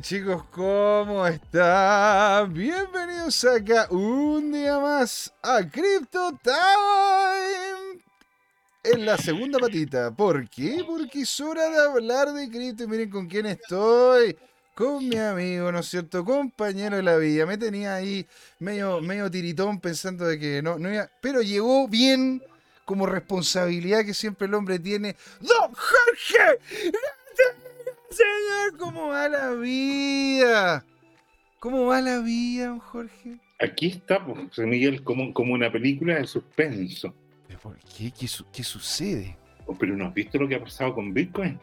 Chicos, ¿cómo están? Bienvenidos acá un día más a Crypto Time. En la segunda patita. ¿Por qué? Porque es hora de hablar de cripto. Miren con quién estoy. Con mi amigo, ¿no es cierto? Compañero de la vida. Me tenía ahí medio, medio tiritón pensando de que no, no iba. Pero llegó bien como responsabilidad que siempre el hombre tiene. ¡Don Jorge! Señor, ¿cómo va la vida? ¿Cómo va la vida, don Jorge? Aquí está, pues, José Miguel, como, como una película de suspenso. ¿Pero por qué? ¿Qué, su- qué sucede? Oh, Pero ¿no has visto lo que ha pasado con Bitcoin?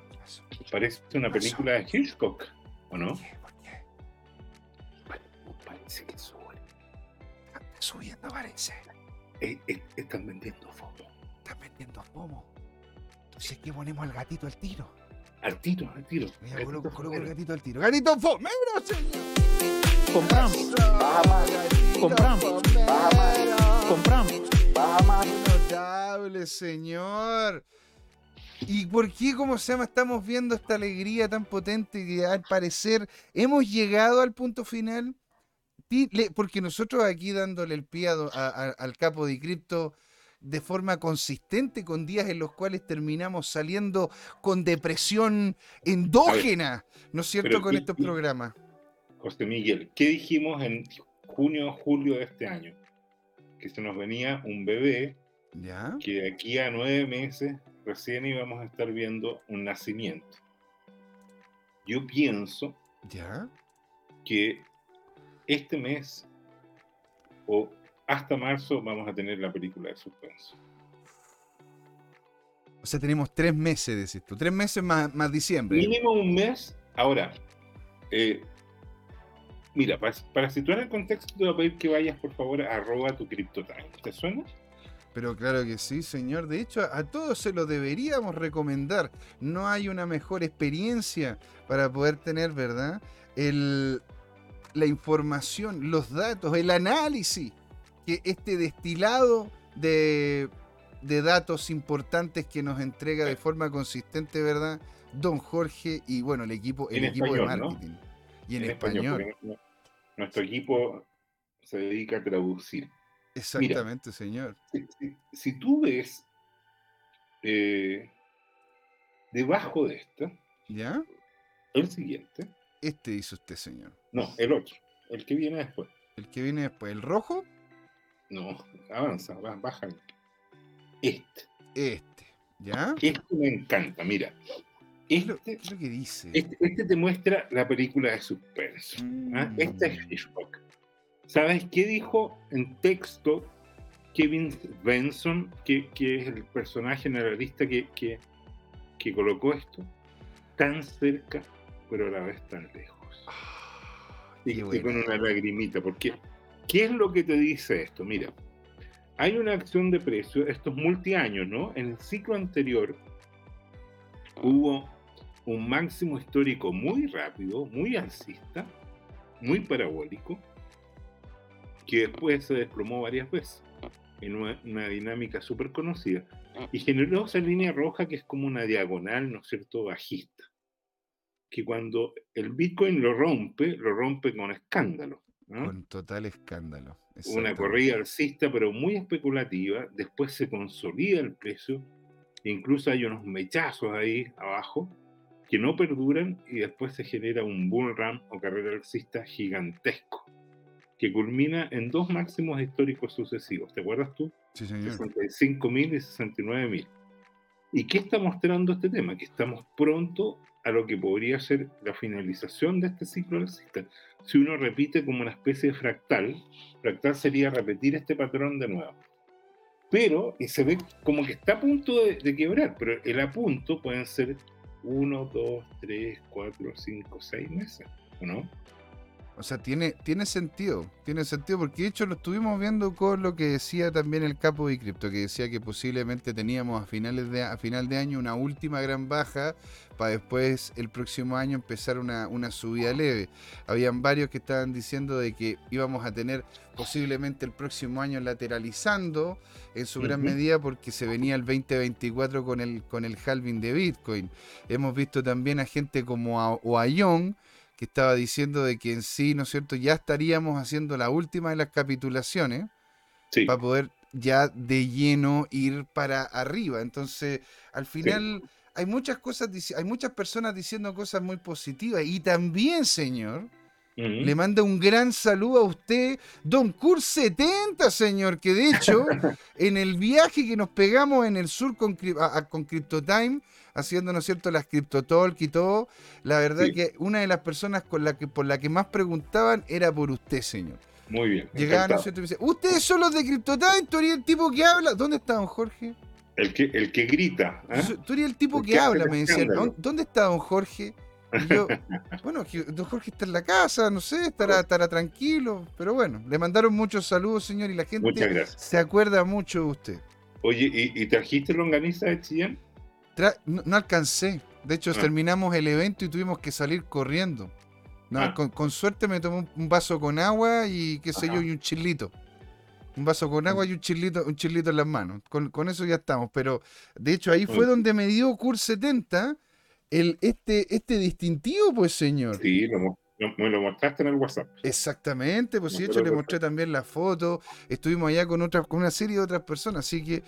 Parece una película de Hitchcock, ¿o no? ¿Por qué? ¿Por qué? Parece que sube. Está subiendo, parece. Eh, eh, están vendiendo fotos. Está vendiendo pomo. Entonces, ¿qué ponemos al gatito al tiro? Al tiro, al tiro. Mira, Gatito coloco, coloco el gatito al tiro. ¡Gatito fomero, señor! Compramos, compramos, compramos. Notable, señor. ¿Y por qué, cómo se llama, estamos viendo esta alegría tan potente que al parecer hemos llegado al punto final? Porque nosotros aquí dándole el pie a a- a- al capo de cripto de forma consistente con días en los cuales terminamos saliendo con depresión endógena, ¿no es cierto? Pero con ¿qué- estos programas. José Miguel, ¿qué dijimos en junio o julio de este año? Que se nos venía un bebé ¿Ya? que de aquí a nueve meses recién íbamos a estar viendo un nacimiento. Yo pienso ¿Ya? que este mes o hasta marzo vamos a tener la película de suspenso. O sea, tenemos tres meses, decís tú. Tres meses más, más diciembre. Mínimo un mes. Ahora, eh, mira, para, para situar el contexto te voy a pedir que vayas por favor a arroba tu CryptoTime. ¿Te suena? Pero claro que sí, señor. De hecho, a todos se lo deberíamos recomendar. No hay una mejor experiencia para poder tener, ¿verdad? El, la información, los datos, el análisis que este destilado de, de datos importantes que nos entrega de forma consistente, ¿verdad? Don Jorge y bueno, el equipo, el En equipo de español, ¿no? marketing. Y en, español. no- nuestro equipo se dedica a traducir. Exactamente, señor. Si, si- si tú ves eh, debajo de esta, ¿Ya? el siguiente, Este hizo usted, señor. no, el otro, el que viene después. El que viene después, el rojo, No, avanza, va- baja. Este, este. ¿Ya? este me encanta, mira. ¿Qué es lo, Este, es lo que dice? este, este te muestra la película de suspenso. ¿ah? Mm. Este es Hitchcock. ¿Sabes qué dijo en texto Kevin Benson, que, que es el personaje narradista que, que, que colocó esto? Tan cerca, pero a la vez tan lejos. Ah, Y, y con una lagrimita, porque ¿qué es lo que te dice esto? Mira, hay una acción de precio, esto es multiaños, ¿no? En el ciclo anterior hubo un máximo histórico muy rápido, muy alcista, muy parabólico, que después se desplomó varias veces en una, una dinámica súper conocida y generó esa línea roja que es como una diagonal, ¿no es cierto?, bajista que cuando el Bitcoin lo rompe, lo rompe con escándalo. ¿No? Con total escándalo. Una corrida alcista, pero muy especulativa. Después se consolida el precio. incluso hay unos mechazos ahí abajo que no perduran y después se genera un bull run o carrera alcista gigantesco que culmina en dos máximos históricos sucesivos. ¿Te acuerdas tú? Sí, señor. 65.000 y 69.000. ¿Y qué está mostrando este tema? Que estamos pronto a lo que podría ser la finalización de este ciclo alcista. Si uno repite como una especie de fractal, fractal sería repetir este patrón de nuevo. Pero, y se ve como que está a punto de, de quebrar, pero el a punto pueden ser 1, 2, 3, 4, 5, 6 meses, ¿o no? O sea, tiene, tiene sentido. Tiene sentido porque de hecho lo estuvimos viendo con lo que decía también el capo de cripto, que decía que posiblemente teníamos a finales de a final de año una última gran baja para después el próximo año empezar una, una subida leve. Habían varios que estaban diciendo de que íbamos a tener posiblemente el próximo año lateralizando en su gran medida porque se venía el 2024 con el, con el halving de Bitcoin. Hemos visto también a gente como a Oayón que estaba diciendo de que en sí, ¿no es cierto?, ya estaríamos haciendo la última de las capitulaciones Sí, para poder ya de lleno ir para arriba. Entonces, al final hay muchas cosas, hay muchas personas diciendo cosas muy positivas y también, señor, ujú. le manda un gran saludo a usted, Don Cur 70, señor, que de hecho, en el viaje que nos pegamos en el sur con, a- a- con CryptoTime, haciendo, ¿no es cierto?, las CryptoTalk y todo, la verdad Sí. que una de las personas con la que, por la que más preguntaban era por usted, señor. muy bien. Llegaba, ¿no es cierto? Y me ¿ustedes son los de CryptoTime? ¿Tú eres el tipo que habla? ¿Dónde está don Jorge? El que, el que grita. soy- Tú eres el tipo El que habla, me. "¿Dó- ¿Dónde está don Jorge? Y yo, bueno, don Jorge está en la casa, no sé, estará, estará tranquilo. Pero bueno, le mandaron muchos saludos, señor, y la gente se acuerda mucho de usted. Oye, ¿y, y trajiste longaniza de Chillán? Tra- no, no alcancé. De hecho, Ah. terminamos el evento y tuvimos que salir corriendo. No, Ah. con, con suerte me tomé un, vaso con agua y qué sé yo, y un chilito. Un vaso con agua y un chilito, un chilito en las manos. Con, con eso ya estamos. Pero de hecho ahí fue donde me dio Cur 70 el, este, este distintivo, pues señor. Sí, lo me lo mostraste en el WhatsApp. Exactamente, pues de hecho le mostré también la foto, estuvimos allá con otras, con una serie de otras personas, así que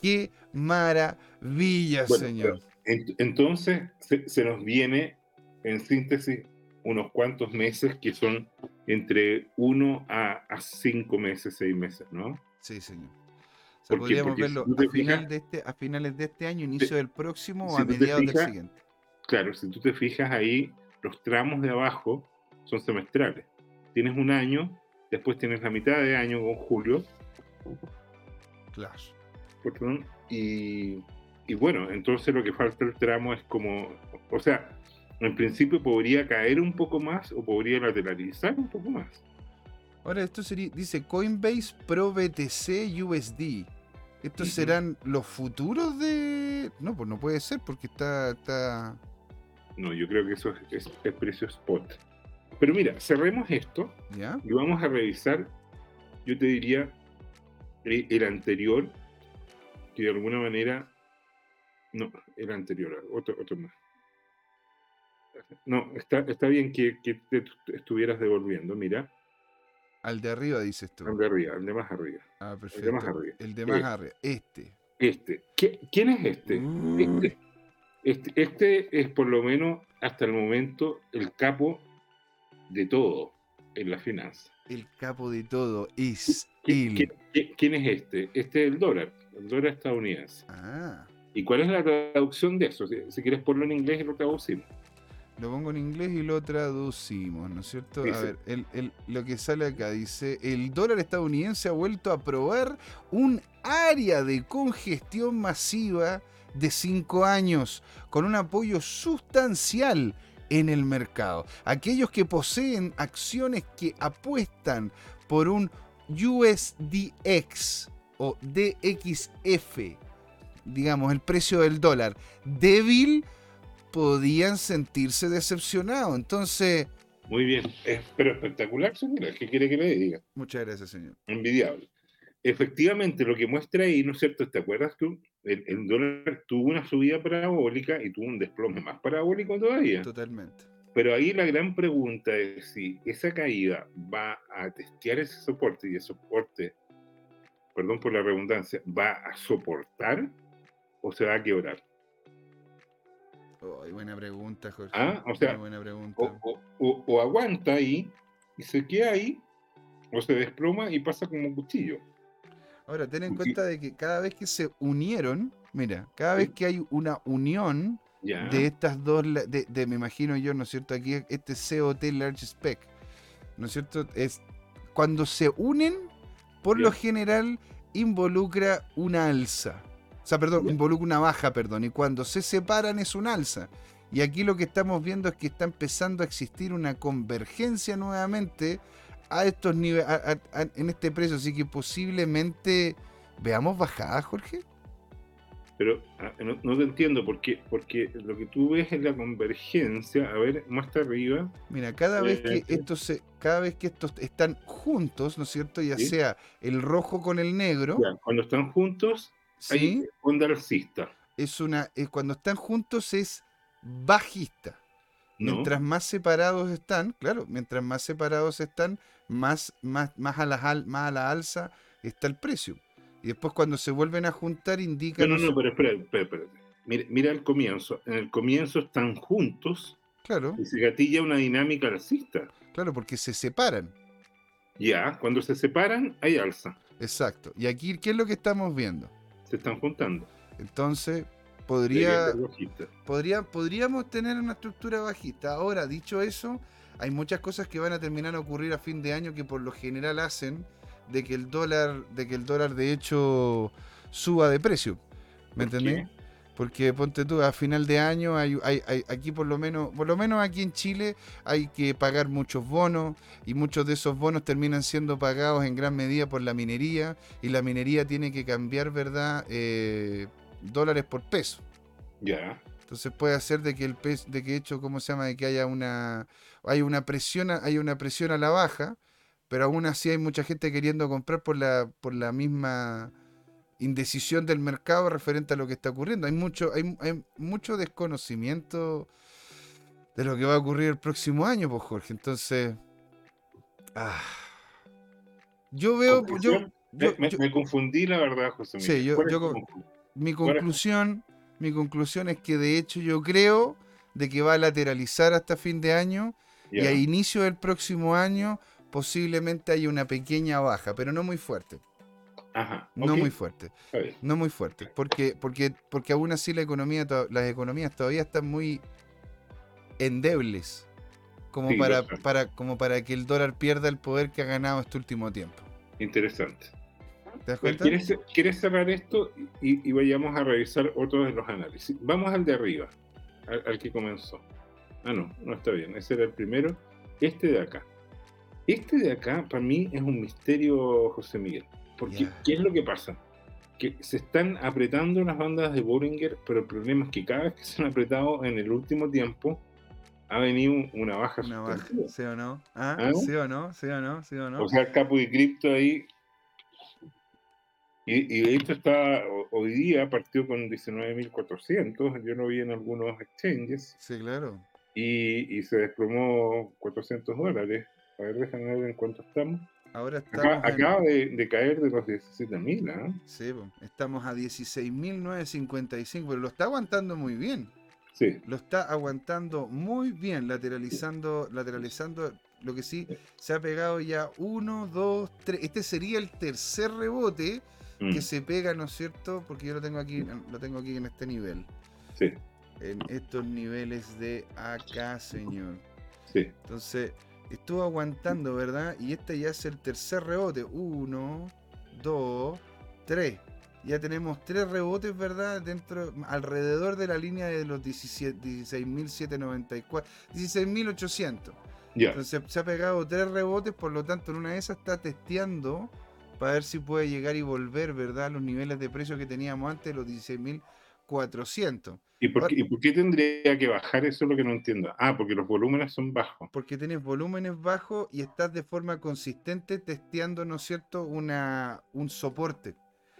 qué maravilla, Bueno, señor. Ent- Entonces, se, se nos viene, en síntesis, unos cuantos meses que son entre uno a, a cinco meses, seis meses, ¿no? Sí, señor. O sea, podríamos verlo si a, final fijas- de este, a finales de este año, inicio del próximo o si a mediados del siguiente. Claro, si tú te fijas ahí, los tramos de abajo son semestrales. Tienes un año, después tienes la mitad de año con julio, Claro. perdón, y, y bueno, entonces lo que falta el tramo es como, o sea, en principio podría caer un poco más o podría lateralizar un poco más. Ahora, esto sería, dice Coinbase Pro BTC USD. ¿Estos serán los futuros de.? No, pues no puede ser porque está. está... No, yo creo que eso es, es- es precio spot. Pero mira, cerremos esto ¿Ya? y vamos a revisar, yo te diría, el anterior, que de alguna manera, no, el anterior, otro, otro más. No, está, está bien que, que te estuvieras devolviendo, mira, Al de arriba dices tú. al de arriba, al de más arriba. Ah, de perfecto. más arriba. El de más Eh. arriba. Este. Este, ¿qué- ¿quién es este? Uy. Este, este? este es por lo menos hasta el momento el capo de todo en la finanza. El capo de todo es ¿Qui- él. qui- qui- ¿Quién es este? Este es el dólar, el dólar estadounidense. Ah, ¿Y cuál es la traducción de eso? Si, si quieres ponlo en inglés, lo traducimos. lo pongo en inglés y lo traducimos, ¿no es cierto? A ver, el- el- lo que sale acá dice, el dólar estadounidense ha vuelto a probar un área de congestión masiva de 5 años, con un apoyo sustancial en el mercado. Aquellos que poseen acciones que apuestan por un USDX o DXF, digamos, el precio del dólar débil, podían sentirse decepcionados. Entonces, Muy bien, es, pero espectacular, señora. ¿Qué quiere que le diga? muchas gracias, señor. Envidiable. Efectivamente, lo que muestra ahí, ¿no es cierto? ¿Te acuerdas tú? El, el dólar tuvo una subida parabólica y tuvo un desplome más parabólico todavía. Totalmente. Pero ahí la gran pregunta es si esa caída va a testear ese soporte y ese soporte, perdón por la redundancia, va a soportar o se va a quebrar. Ay, buena pregunta, Jorge. Ah, o sea, buena pregunta. O- o- o aguanta ahí y se queda ahí, o se desploma y pasa como un cuchillo. Ahora, ten en cuenta de que cada vez que se unieron, mira, cada vez que hay una unión de estas dos, de, de, me imagino yo, ¿no es cierto? Aquí este COT Large Spec, ¿no es cierto? Es cuando se unen, por lo general involucra una alza. O sea, perdón, involucra una baja, perdón. Y cuando se separan es un alza. Y aquí lo que estamos viendo es que está empezando a existir una convergencia nuevamente a estos niveles, en este precio. Así que posiblemente veamos bajada, Jorge. Pero ah, no, no te entiendo por qué, porque lo que tú ves es la convergencia, a ver, más arriba, Mira, cada vez que Eh, estos se, cada vez que estos están juntos, ¿no es cierto? Ya Sí. sea el rojo con el negro, ya, cuando están juntos, ¿sí? hay onda alcista. Es una, es cuando están juntos es bajista. ¿No? Mientras más separados están, claro, mientras más separados están, más, más, más, a, la, más a la alza está el precio. Y después cuando se vuelven a juntar indican... No, no, no, pero espera, espera, espérate. Mira, mira el comienzo. En el comienzo están juntos Claro, y se gatilla una dinámica alcista. claro, porque se separan. Ya, cuando se separan, hay alza. Exacto. Y aquí, ¿qué es lo que estamos viendo? Se están juntando. Entonces, podría, podríamos tener una estructura bajista. Ahora, dicho eso, hay muchas cosas que van a terminar a ocurrir a fin de año que por lo general hacen de que el dólar, de que el dólar de hecho suba de precio. ¿Me ¿Por entendés? qué? Porque ponte tú, a final de año hay, hay- hay- aquí por lo menos, por lo menos aquí en Chile hay que pagar muchos bonos y muchos de esos bonos terminan siendo pagados en gran medida por la minería y la minería tiene que cambiar, ¿verdad? Eh, dólares por peso. Ya. Entonces puede hacer de que el pez, de que hecho, ¿cómo se llama? De que haya una, hay una presión, a- hay una presión a la baja, pero aún así hay mucha gente queriendo comprar por la, por la misma indecisión del mercado referente a lo que está ocurriendo. Hay mucho, hay, hay mucho desconocimiento de lo que va a ocurrir el próximo año, pues Jorge. Entonces, ah, yo veo, yo, me, me- yo- me confundí, la verdad, José Sí, yo- ¿Cuál es yo conclusión? mi conclusión, mi conclusión es que de hecho yo creo de que va a lateralizar hasta fin de año y a inicio del próximo año posiblemente haya una pequeña baja, pero no muy fuerte, Ajá. no muy fuerte, no muy fuerte, porque porque porque aún así la economía las economías todavía están muy endebles como Sí, para, para como para que el dólar pierda el poder que ha ganado este último tiempo. Interesante. ¿Te das cuenta? ¿Quieres, quieres cerrar esto y, y vayamos a revisar otros de los análisis? Vamos al de arriba, al, al que comenzó. Ah, no, no está bien. Ese era el primero. Este de acá. Este de acá, para mí, es un misterio, José Miguel. Porque, Ya. ¿qué es lo que pasa? Que se están apretando las bandas de Bollinger, pero el problema es que cada vez que se han apretado en el último tiempo, ha venido una baja Una baja. ¿sí o no? ¿Ah? ¿Ah? ¿Sí o no? ¿Sí o no? ¿Sí o no? O sea, capo de cripto ahí. Y, y de hecho está ho- hoy día partió con 19.400, yo lo vi en algunos exchanges, Sí, claro. y, y se desplomó 400 dólares. A ver, déjame ver en cuánto estamos. Ahora Acá- estamos, en- acaba de, de caer de los 17.000, ¿ah? sí, estamos a 16.955, pero lo está aguantando muy bien. Sí, Lo está aguantando muy bien, lateralizando, lateralizando. Lo que sí, se ha pegado ya uno, dos, tres. Este sería el tercer rebote mm, que se pega, ¿no es cierto? Porque yo lo tengo aquí, lo tengo aquí en este nivel. sí, En estos niveles de acá, señor. sí. Entonces, estuvo aguantando, ¿verdad? Y este ya es el tercer rebote. Uno, dos, tres. Ya tenemos tres rebotes, ¿verdad? Dentro, alrededor de la línea de los 17 16.794, 16.800. Ya, Entonces se ha pegado tres rebotes, por lo tanto en una de esas está testeando para ver si puede llegar y volver, ¿verdad? A los niveles de precio que teníamos antes, los 16.400. ¿Y por, qué, ¿y por qué tendría que bajar? Eso es lo que no entiendo. Ah, porque los volúmenes son bajos. porque tienes volúmenes bajos y estás de forma consistente testeando, ¿no es cierto?, una, un soporte.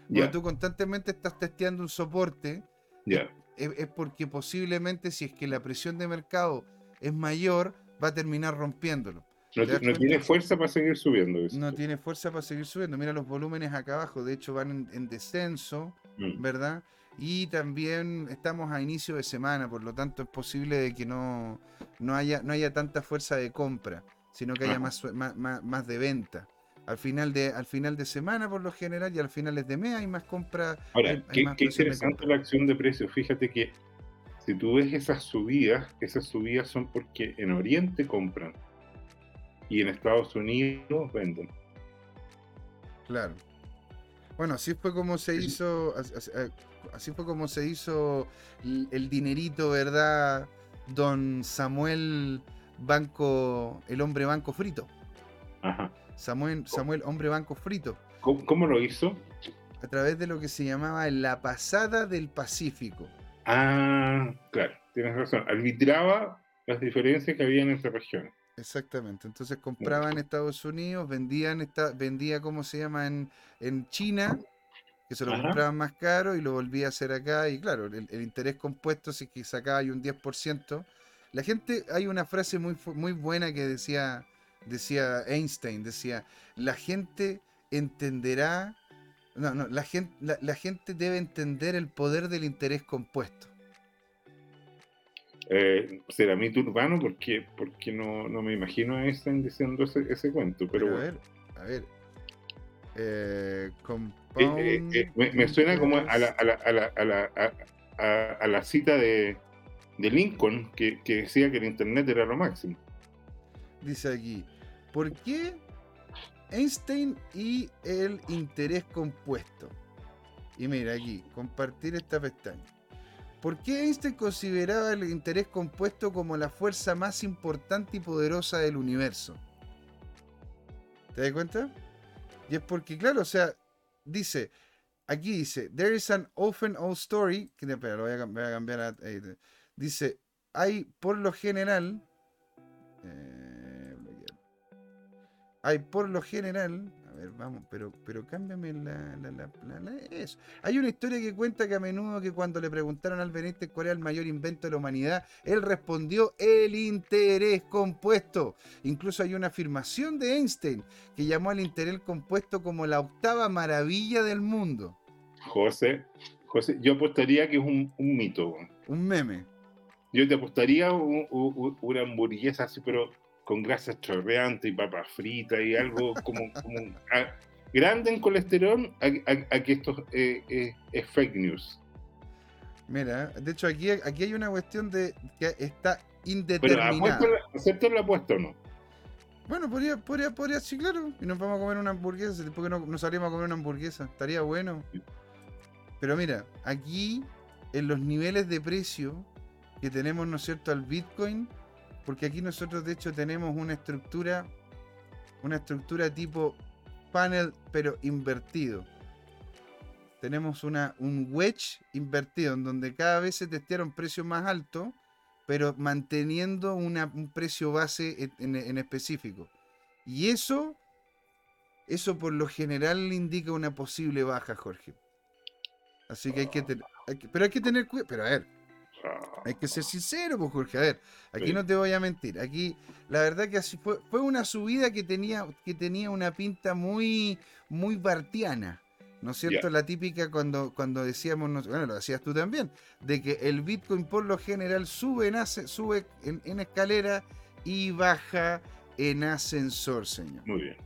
Cuando tú constantemente estás testeando un soporte, es, es porque posiblemente si es que la presión de mercado es mayor, va a terminar rompiéndolo. No, tiene fuerza para seguir subiendo. eso. No tiene fuerza para seguir subiendo. Mira los volúmenes acá abajo, de hecho van en, en descenso, Mm, ¿verdad? Y también estamos a inicio de semana, por lo tanto es posible de que no, no, haya, no haya tanta fuerza de compra, sino que haya más, más, más, más de venta. Al final de, al final de semana, por lo general, y al finales de mes hay más compra. Ahora, hay- hay qué, más qué interesante la acción de precios. Fíjate que si tú ves esas subidas, esas subidas son porque en Oriente compran y en Estados Unidos venden. Claro. Bueno, así fue como se hizo, eh, así fue como se hizo el, dinerito, ¿verdad? Don Samuel Banco, el hombre banco frito. Ajá. Samuel, Samuel, hombre banco frito. ¿Cómo, cómo lo hizo? A través de lo que se llamaba la pasada del Pacífico. Ah, claro, tienes razón. Arbitraba las diferencias que había entre regiones. Exactamente. Entonces compraba en Estados Unidos, vendían esta, vendía, ¿cómo se llama? En, en China, que se lo Ajá. compraban más caro y lo volvía a hacer acá. Y claro, el, el interés compuesto, si que sacaba ahí un 10%, la gente, hay una frase muy, muy buena que decía, decía Einstein, decía, la gente entenderá, no, no, la gente, la, la gente debe entender el poder del interés compuesto. Eh, será mito urbano porque, porque no, no me imagino a Einstein diciendo ese, ese cuento, pero Pero a bueno. ver, a ver. Eh, Eh, eh, compound eh, me, me suena como a la, a la, a la, a la, a la cita de, de Lincoln que, que decía que el Internet era lo máximo. Dice aquí, ¿por qué Einstein y el interés compuesto? Y mira aquí, compartir esta pestaña. ¿Por qué Einstein consideraba el interés compuesto como la fuerza más importante y poderosa del universo? ¿Te das cuenta? Y es porque, claro, o sea, dice, aquí dice, there is an often old story, espera, lo voy a, cam- voy a cambiar a, eh, dice, hay por lo general, eh, hay por lo general, a ver, vamos, pero, pero cámbiame la, la, la- eso. Hay una historia que cuenta que a menudo que cuando le preguntaron al Benítez cuál era el mayor invento de la humanidad, él respondió el interés compuesto. Incluso hay una afirmación de Einstein que llamó al interés compuesto como la octava maravilla del mundo. José, José, yo apostaría que es un, un mito. Un meme. Yo te apostaría un- un- una hamburguesa así, pero con grasa chorreante y papas fritas y algo como, como a- grande en colesterol a, a- a que esto eh, eh, es fake news. Mira, de hecho aquí, aquí hay una cuestión de que está Pero indeterminada. apuesto la- ¿aceptas la apuesta o no? Bueno, podría, podría, podría, sí, claro. Y nos vamos a comer una hamburguesa. ¿Por qué no nos salimos a comer una hamburguesa? Estaría bueno. Pero mira, aquí en los niveles de precio que tenemos, ¿no es cierto?, al Bitcoin, porque aquí nosotros de hecho tenemos una estructura, una estructura tipo panel, pero invertido. Tenemos una, un wedge invertido, en donde cada vez se testearon precios más altos, pero manteniendo una- un precio base en, específico. Y eso, eso por lo general le indica una posible baja, Jorge. Así que hay que tener, pero hay que tener cuidado. Pero a ver, hay que ser sincero, pues Jorge. A ver, aquí Sí. no te voy a mentir. Aquí, la verdad que así fue, fue una subida que tenía, que tenía una pinta muy, muy bartiana. ¿No es cierto? La típica cuando, cuando decíamos, no- bueno, lo decías tú también, de que el Bitcoin por lo general sube en, sube en, en escalera y baja en ascensor, señor. muy bien.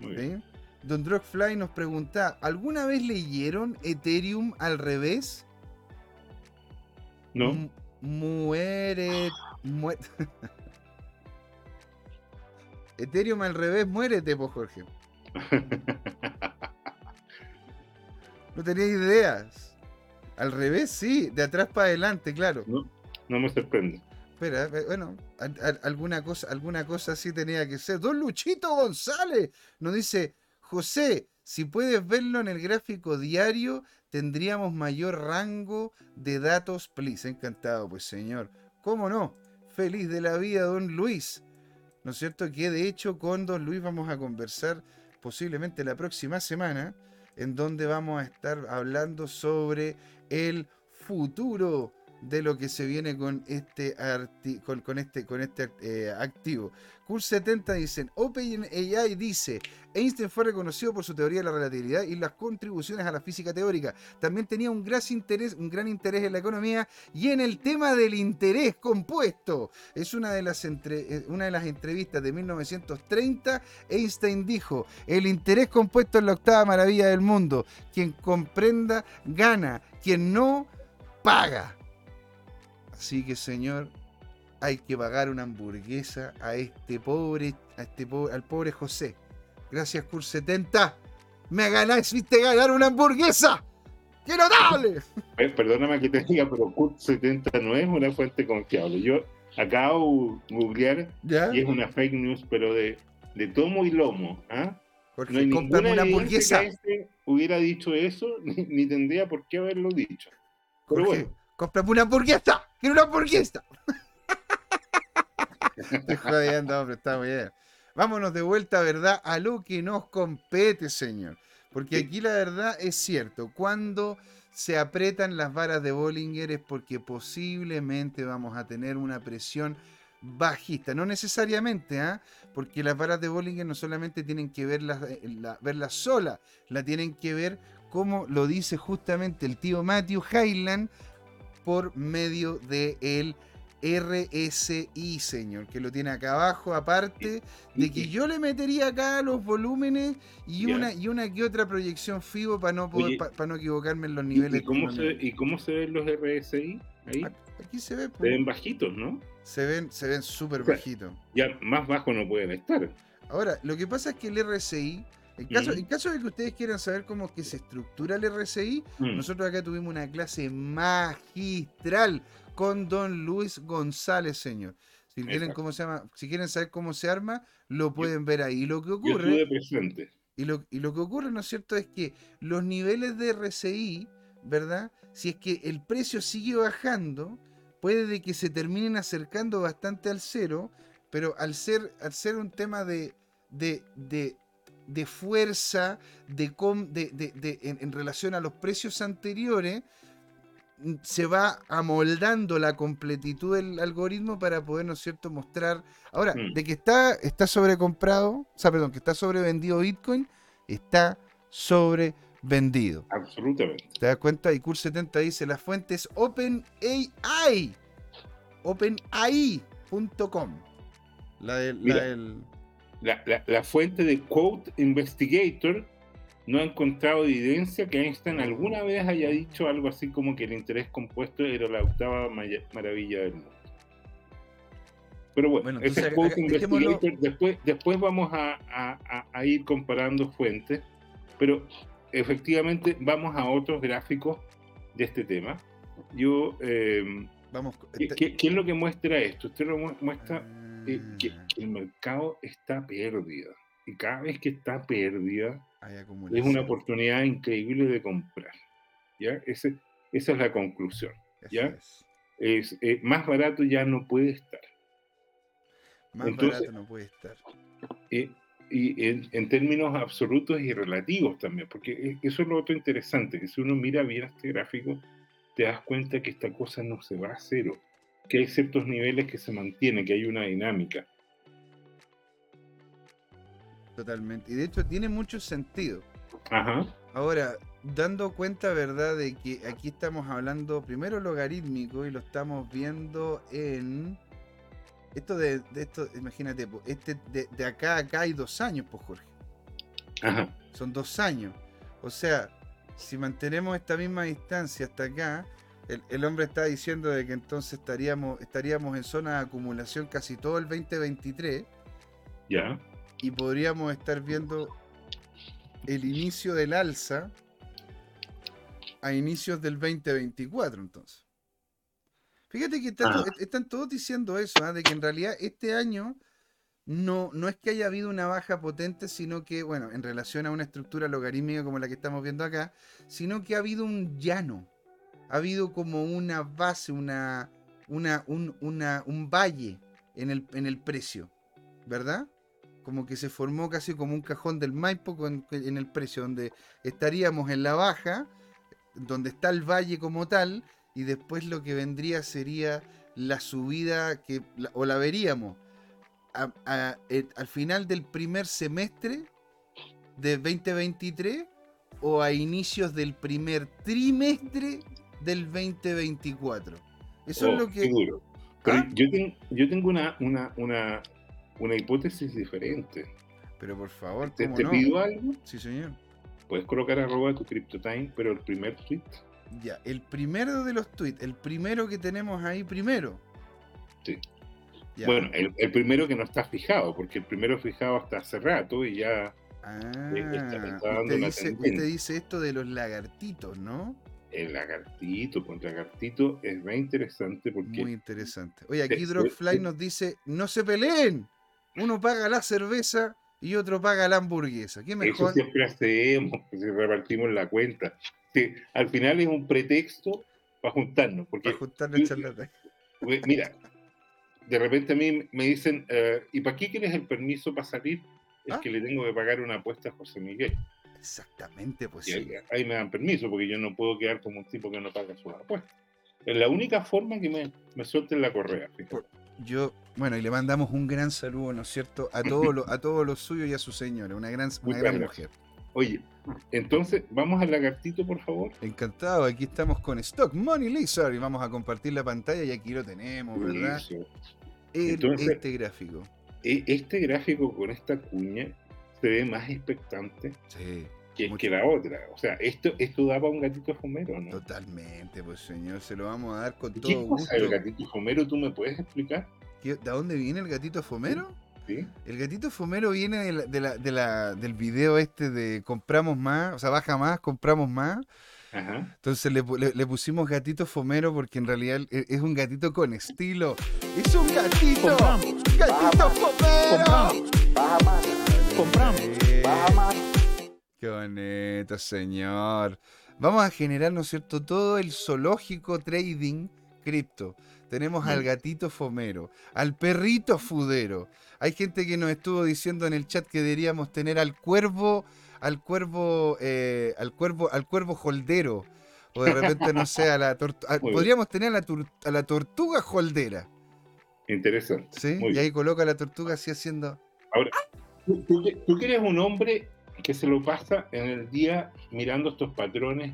Muy bien. Don Drogfly nos pregunta, ¿alguna vez leyeron Ethereum al revés? ¿No? Muere. mue- Ethereum al revés, muérete, Jorge. No tenía ideas. Al revés, sí, de atrás para adelante, claro. no, no me sorprende. Espera, eh, bueno, a- a- alguna cosa, alguna cosa sí tenía que ser. Don Luchito González nos dice, José, si puedes verlo en el gráfico diario, tendríamos mayor rango de datos, please. Encantado, pues señor. ¿Cómo no? Feliz de la vida, don Luis. ¿No es cierto? Que de hecho con don Luis vamos a conversar posiblemente la próxima semana, en donde vamos a estar hablando sobre el futuro de lo que se viene con este con, este con este eh, activo. Curs 70 dicen, OpenAI dice, Einstein fue reconocido por su teoría de la relatividad y las contribuciones a la física teórica. También tenía un gran interés, un gran interés en la economía y en el tema del interés compuesto. Es una de las entre- eh, una de las entrevistas de 1930, Einstein dijo, "El interés compuesto es la octava maravilla del mundo. Quien comprenda gana, quien no paga." Así que, señor, hay que pagar una hamburguesa a este pobre, a este pobre, al pobre José. Gracias, Cur 70. Me ganaste ganar una hamburguesa. ¡Qué notable! Perdóname que te diga, pero Kurt 70 no es una fuente confiable. Yo acabo de googlear ¿Ya? y es una fake news, pero de, de tomo y lomo. ¿ah? Jorge, No hay ninguna una hamburguesa. que Einstein hubiera dicho eso, ni, ni tendría por qué haberlo dicho. Pero Jorge, bueno, una hamburguesa. ¡Quiero una hamburguesa! Estoy jodiendo, hombre, está muy bien. Vámonos de vuelta, ¿verdad? A lo que nos compete, señor. Porque aquí la verdad es cierto. Cuando se apretan las varas de Bollinger es porque posiblemente vamos a tener una presión bajista, no necesariamente, ¿ah? porque las varas de Bollinger no solamente tienen que verlas, eh, la, verlas sola, la tienen que ver como lo dice justamente el tío Matthew Highland por medio de el RSI, señor, que lo tiene acá abajo, aparte de que yo le metería acá los volúmenes y una y una que otra proyección FIBO para no poder, para no equivocarme en los ¿Y, niveles. y cómo se, ¿Y cómo se ven los RSI? Ahí Aquí se ve, se pues, ven bajitos, ¿no? se ven, se ven súper O sea, bajitos. Ya más bajo no pueden estar. Ahora, lo que pasa es que el RSI, en caso, en caso de que ustedes quieran saber cómo que se estructura el RSI, Mm. nosotros acá tuvimos una clase magistral con don Luis González, señor. Si quieren, Exacto. cómo se llama, si quieren saber cómo se arma, lo pueden ver ahí. Y lo que ocurre, y lo, y lo que ocurre, ¿no es cierto?, es que los niveles de RSI, ¿verdad? Si es que el precio sigue bajando, puede de que se terminen acercando bastante al cero, pero al ser, al ser un tema de, de, de, de fuerza, de, com- de, de- de- en, en relación a los precios anteriores, mm, se va amoldando la completitud del algoritmo para poder, ¿no es cierto?, mostrar. Ahora, Mm. de que está, está sobrecomprado, o sea, perdón, que está sobrevendido Bitcoin, está sobrevendido. Absolutamente. ¿Te das cuenta? Y Cool70 dice, la fuente es OpenAI. OpenAI.com. La del... la Mira. del- La, la- la fuente de Quote Investigator no ha encontrado evidencia que Einstein alguna vez haya dicho algo así como que el interés compuesto era la octava maravilla del mundo. Pero bueno, Bueno, ese es entonces, Quote acá- dejémoslo- Investigator. Después, después vamos a, a- a- ir comparando fuentes, pero efectivamente vamos a otros gráficos de este tema. Yo, eh, Vamos. ¿qué, este- qué- qué es lo que muestra esto? Esto lo mu- muestra eh, que, Ah, que el mercado está pérdida. Y cada vez que está pérdida, es una oportunidad increíble de comprar. ¿ya? Ese- esa es la conclusión. ¿ya? es. Eh, más barato ya no puede estar. Más Entonces- barato no puede estar. Eh, y en, en términos absolutos y relativos también, porque e- eso es lo otro interesante, que si uno mira bien este gráfico, te das cuenta que esta cosa no se va a cero, que hay ciertos niveles que se mantienen, que hay una dinámica. Totalmente. Y de hecho tiene mucho sentido. Ajá. Ahora, dando cuenta, ¿verdad?, de que aquí estamos hablando primero logarítmico y lo estamos viendo en. Esto de, de esto, imagínate, este de, de acá a acá hay dos años, pues Jorge. Ajá. Son dos años. O sea, si mantenemos esta misma distancia hasta acá, el, el hombre está diciendo de que entonces estaríamos, estaríamos en zona de acumulación casi todo el 2023 Ya. y podríamos estar viendo el inicio del alza a inicios del 2024 entonces. Fíjate que está Ah. están todos diciendo eso, ¿ah? de que en realidad este año no, no es que haya habido una baja potente, sino que, bueno, en relación a una estructura logarítmica como la que estamos viendo acá, sino que ha habido un llano, ha habido como una base, una, una, un, un valle en el, en el precio, ¿verdad? Como que se formó casi como un cajón del Maipo en el precio, donde estaríamos en la baja, donde está el valle como tal, y después lo que vendría sería la subida que, o la veríamos al final del primer semestre de 2023 o a inicios del primer trimestre del 2024. Eso Oh, es lo que... seguro. Pero ¿Ah? yo, ten- yo tengo una, una, una, una hipótesis diferente. Pero por favor, Te, ¿cómo te no? pido algo, Sí, señor. puedes colocar arroba tu CryptoTime, pero el primer tweet, Ya, el primero de los tweets, el primero que tenemos ahí primero. Sí. Ya. bueno, el, el primero que no está fijado, porque el primero fijado hasta hace rato y ya Ah, está- está dando usted, dice, usted dice esto de los lagartitos, ¿no? El lagartito, con lagartito es muy interesante porque Muy interesante. Oye, aquí sí. nos dice, no se peleen. Uno paga la cerveza y otro paga la hamburguesa. ¿Qué eso mejor? siempre hacemos, si repartimos la cuenta. Sí, al final es un pretexto para juntarnos, porque Para juntarle yo- charlata. Porque, Mira, de repente a mí me dicen, eh, ¿y para qué quieres el permiso para salir? Es Ah. que le tengo que pagar una apuesta a José Miguel. Exactamente, pues Y sí. ahí, me dan permiso, porque yo no puedo quedar como un tipo que no paga sus apuestas. Es la única forma que me, me suelten la correa. yo, bueno, y le mandamos un gran saludo, ¿no es cierto? A todos los, a todos los suyos y a su señora, una gran, una gran mujer. Oye, entonces, vamos al lagartito, por favor. Encantado, aquí estamos con Stock Money Lizard y vamos a compartir la pantalla y aquí lo tenemos, ¿verdad? El- Entonces- este gráfico. E- Este gráfico con esta cuña se ve más expectante Sí, que, Mucho. que la otra. O sea, esto, esto da para un gatito fomero, ¿no? totalmente, pues señor, se lo vamos a dar con ¿Qué todo cosa es el gusto. gatito fomero? ¿Tú me puedes explicar? ¿Qué- ¿De dónde viene el gatito fomero? ¿Sí? El gatito fomero viene de la- de la- de la- del video este de compramos más, o sea, baja más, compramos más. Ajá. Entonces le, le- le pusimos gatito fomero porque en realidad e- es un gatito con estilo. ¡Es un gatito! Compramos. ¡Gatito fomero! Compramos. Compramos. Eh, Qué bonito, señor. Vamos a generar, ¿no es cierto?, todo el zoológico trading cripto. Tenemos al Bien. gatito fomero, al perrito fudero. Hay gente que nos estuvo diciendo en el chat que deberíamos tener al cuervo, al cuervo, eh, al cuervo, al cuervo holdero. O de repente, no sé, a la tortuga. Podríamos tener a la, tur- a la tortuga holdera. Interesante. ¿Sí? Y ahí coloca a la tortuga así haciendo. ¿Tú, tú, que- tú que eres un hombre que se lo pasa en el día mirando estos patrones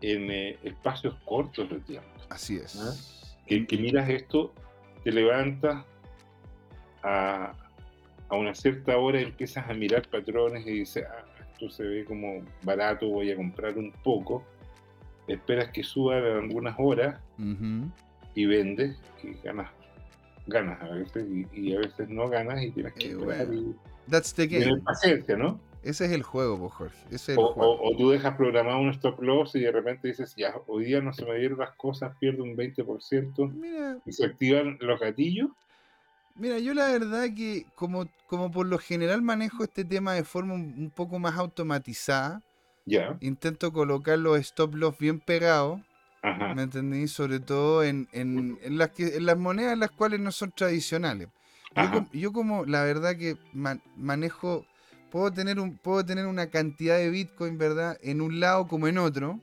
en eh, espacios cortos de tiempo. Así es. Que, que miras esto, te levantas a, a una cierta hora y empiezas a mirar patrones y dices, ah, esto se ve como barato, voy a comprar un poco. Esperas que suba en algunas horas y vendes y ganas. Ganas a veces y, y a veces no ganas y tienes que Eh, esperar bueno. That's the game. paciencia, ¿no? Ese es el juego, po, Jorge. Ese es el O, juego. o- o tú dejas programado un stop loss y de repente dices, ya, hoy día no se me dieron las cosas, pierdo un 20% Mira, y se activan los gatillos. mira, yo la verdad que como, como por lo general manejo este tema de forma un, un poco más automatizada, Ya, intento colocar los stop loss bien pegados, ajá. ¿me entendí? Sobre todo en, en- en las que, en las monedas las cuales no son tradicionales. Yo, como la verdad que man- manejo, puedo tener, un, puedo tener una cantidad de Bitcoin, ¿verdad? En un lado como en otro,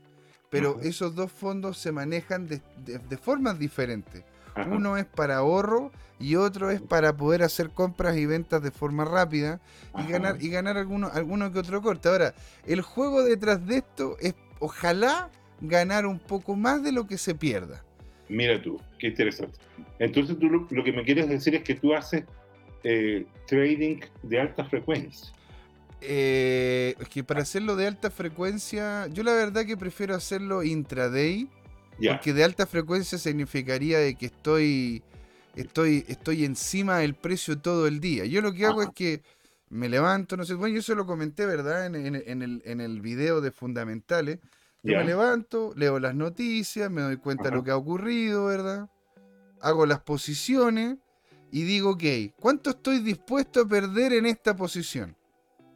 pero Ajá. esos dos fondos se manejan de, de- de formas diferentes. ajá. Uno es para ahorro y otro es para poder hacer compras y ventas de forma rápida y Ajá. ganar, y ganar alguno, alguno que otro corte. Ahora, el juego detrás de esto es ojalá ganar un poco más de lo que se pierda. Mira tú, qué interesante. Entonces tú lo, lo que me quieres decir es que tú haces eh, trading de alta frecuencia. Eh, es que para hacerlo de alta frecuencia, yo la verdad que prefiero hacerlo intraday, porque de alta frecuencia significaría de que estoy, estoy, estoy encima del precio todo el día. Yo lo que hago es que me levanto, no sé, bueno, yo eso lo comenté, ¿verdad? En, en- en el, en el video de Fundamentales. Yo me levanto, leo las noticias, me doy cuenta de lo que ha ocurrido, ¿verdad? Hago las posiciones y digo, ok, ¿cuánto estoy dispuesto a perder en esta posición?